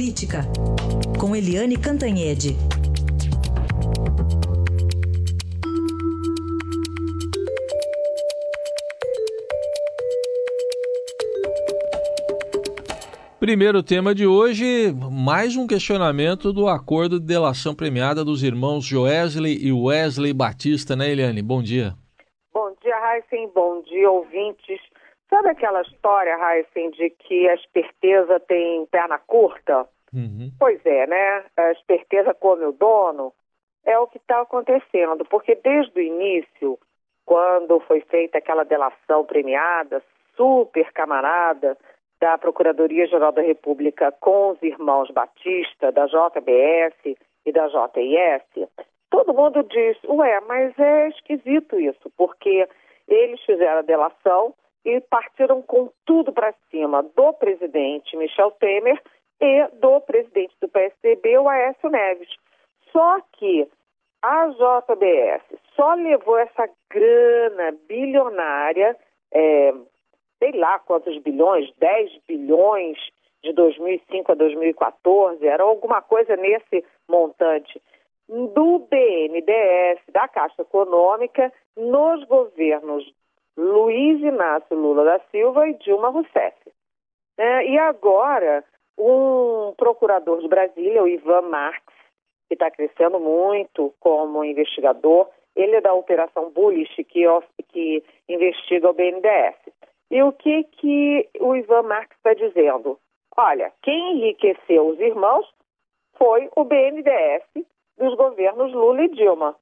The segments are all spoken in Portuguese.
Política, com Eliane Cantanhede. Primeiro tema de hoje, mais um questionamento do acordo de delação premiada dos irmãos Joesley e Wesley Batista, né, Eliane? Bom dia. Bom dia, Heisen. Bom dia, ouvintes. Sabe aquela história, Heisen, de que a esperteza tem perna curta? Uhum. Pois é, né? A esperteza come o dono. É o que está acontecendo, porque desde o início, quando foi feita aquela delação premiada, super camarada, da Procuradoria-Geral da República com os irmãos Batista, da JBS e da JIS, todo mundo diz, ué, mas é esquisito isso, porque eles fizeram a delação e partiram com tudo para cima do presidente Michel Temer e do presidente do PSDB, o Aécio Neves. Só que a JBS só levou essa grana bilionária, é, sei lá quantos bilhões, 10 bilhões de 2005 a 2014, era alguma coisa nesse montante, do BNDES, da Caixa Econômica, nos governos Luiz Inácio Lula da Silva e Dilma Rousseff. É, e agora, um procurador de Brasília, o Ivan Marx, que está crescendo muito como investigador, ele é da Operação Bullish, que, que investiga o BNDES. E o que, que o Ivan Marx está dizendo? Olha, quem enriqueceu os irmãos foi o BNDES dos governos Lula e Dilma.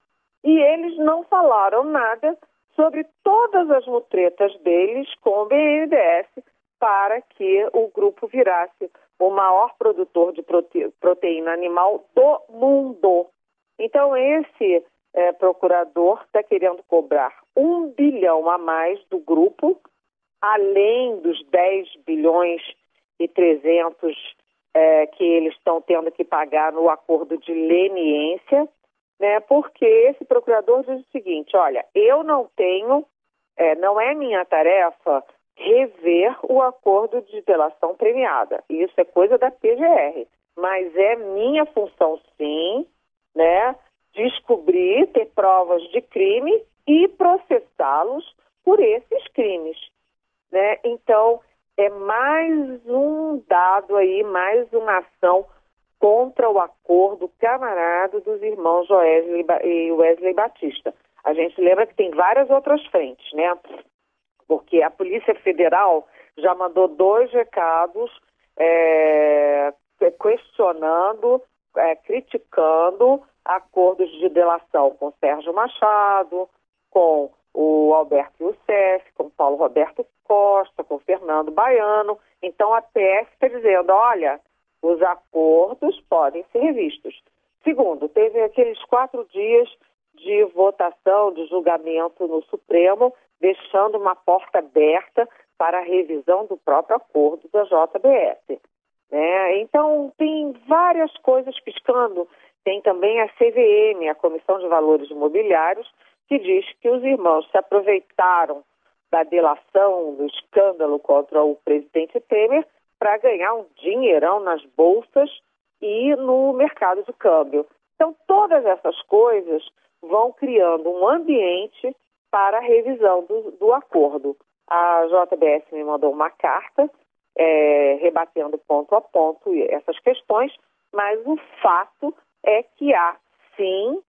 E eles não falaram nada sobre todas as mutretas deles com o BNDES para que o grupo virasse o maior produtor de prote proteína animal do mundo. Então, esse é, procurador está querendo cobrar um bilhão a mais do grupo além dos 10 bilhões e 300 é, que eles estão tendo que pagar no acordo de leniência, né? Porque esse procurador diz o seguinte: olha, eu não tenho, é, não é minha tarefa rever o acordo de delação premiada. Isso é coisa da PGR, mas é minha função, sim, né? Descobrir, ter provas de crime e processá-los por esses crimes né? Então, é mais um dado aí, mais uma ação contra o acordo camarada dos irmãos Joesley e Wesley Batista. A gente lembra que tem várias outras frentes, né? Porque a Polícia Federal já mandou dois recados é, questionando, é, criticando acordos de delação com Sérgio Machado, com o Alberto Youssef, com Paulo Roberto Costa, com Fernando Baiano. Então a PF está dizendo, olha, os acordos podem ser revistos. Segundo, teve aqueles quatro dias de votação, de julgamento no Supremo, deixando uma porta aberta para a revisão do próprio acordo da JBS. Né? Então, tem várias coisas piscando. Tem também a CVM, a Comissão de Valores Imobiliários, que diz que os irmãos se aproveitaram da delação, do escândalo contra o presidente Temer para ganhar um dinheirão nas bolsas e no mercado de câmbio. Então, todas essas coisas vão criando um ambiente para a revisão do, do acordo. A JBS me mandou uma carta é, rebatendo ponto a ponto essas questões, mas o fato é que há, sim,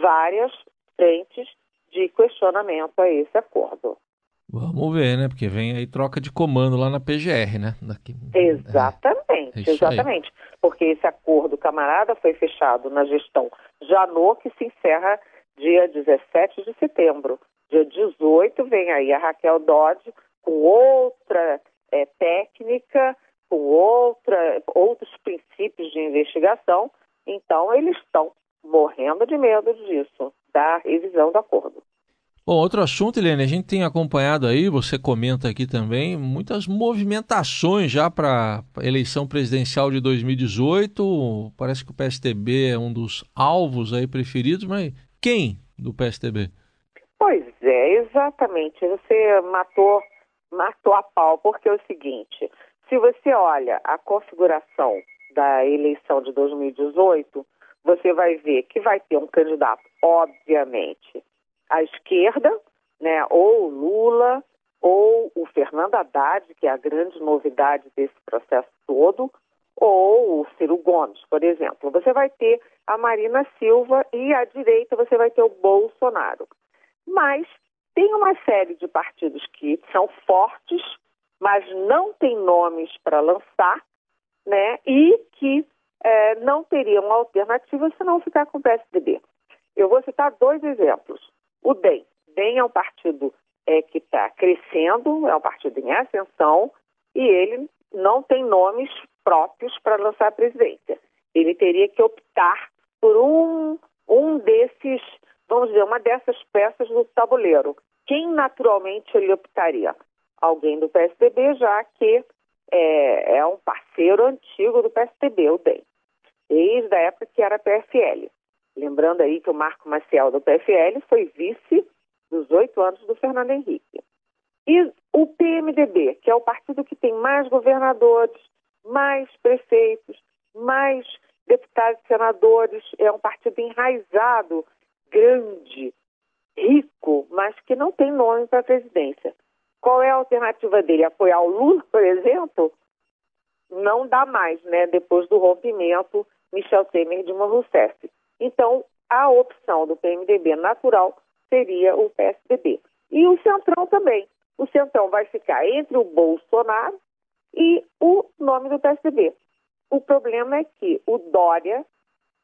várias frentes de questionamento a esse acordo. Vamos ver, né? Porque vem aí troca de comando lá na PGR, né? Daqui... Exatamente, é, é exatamente. Aí. Porque esse acordo, camarada, foi fechado na gestão Janot, que se encerra dia 17 de setembro. Dia 18 vem aí a Raquel Dodge com outra é, técnica, com outra, outros princípios de investigação. Então, eles estão morrendo de medo disso, da revisão do acordo. Bom, outro assunto, Helene, a gente tem acompanhado aí, você comenta aqui também, muitas movimentações já para a eleição presidencial de 2018. Parece que o PSTB é um dos alvos aí preferidos, mas quem do PSTB? Pois é, exatamente. Você matou, matou a pau, porque é o seguinte, se você olha a configuração da eleição de 2018, você vai ver que vai ter um candidato, obviamente, à esquerda, né, ou Lula, ou o Fernando Haddad, que é a grande novidade desse processo todo, ou o Ciro Gomes, por exemplo. Você vai ter a Marina Silva e à direita você vai ter o Bolsonaro. Mas tem uma série de partidos que são fortes, mas não têm nomes para lançar, né? E que é, não teriam alternativa se não ficar com o PSDB. Eu vou citar dois exemplos. O DEM. DEM é um partido é, que está crescendo, é um partido em ascensão, e ele não tem nomes próprios para lançar a presidência. Ele teria que optar por um, um desses, vamos dizer, uma dessas peças do tabuleiro. Quem naturalmente ele optaria? Alguém do PSDB, já que é, é um parceiro antigo do PSDB, o DEM, desde a época que era PFL. Lembrando aí que o Marco Maciel do PFL foi vice dos oito anos do Fernando Henrique. E o PMDB, que é o partido que tem mais governadores, mais prefeitos, mais deputados e senadores, é um partido enraizado, grande, rico, mas que não tem nome para a presidência. Qual é a alternativa dele? Apoiar o Lula, por exemplo? Não dá mais, né? Depois do rompimento Michel Temer de Dilma Rousseff. Então, a opção do PMDB natural seria o PSDB. E o Centrão também. O Centrão vai ficar entre o Bolsonaro e o nome do PSDB. O problema é que o Dória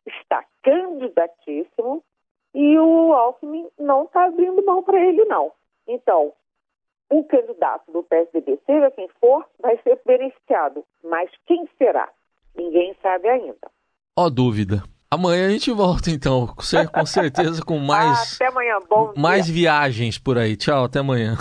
está candidatíssimo e o Alckmin não está abrindo mão para ele, não. Então, o candidato do PSDB, seja quem for, vai ser beneficiado. Mas quem será? Ninguém sabe ainda. Ó, dúvida. Amanhã a gente volta, então, com certeza, com mais. Ah, até amanhã, bom Mais dia. viagens por aí. Tchau, até amanhã.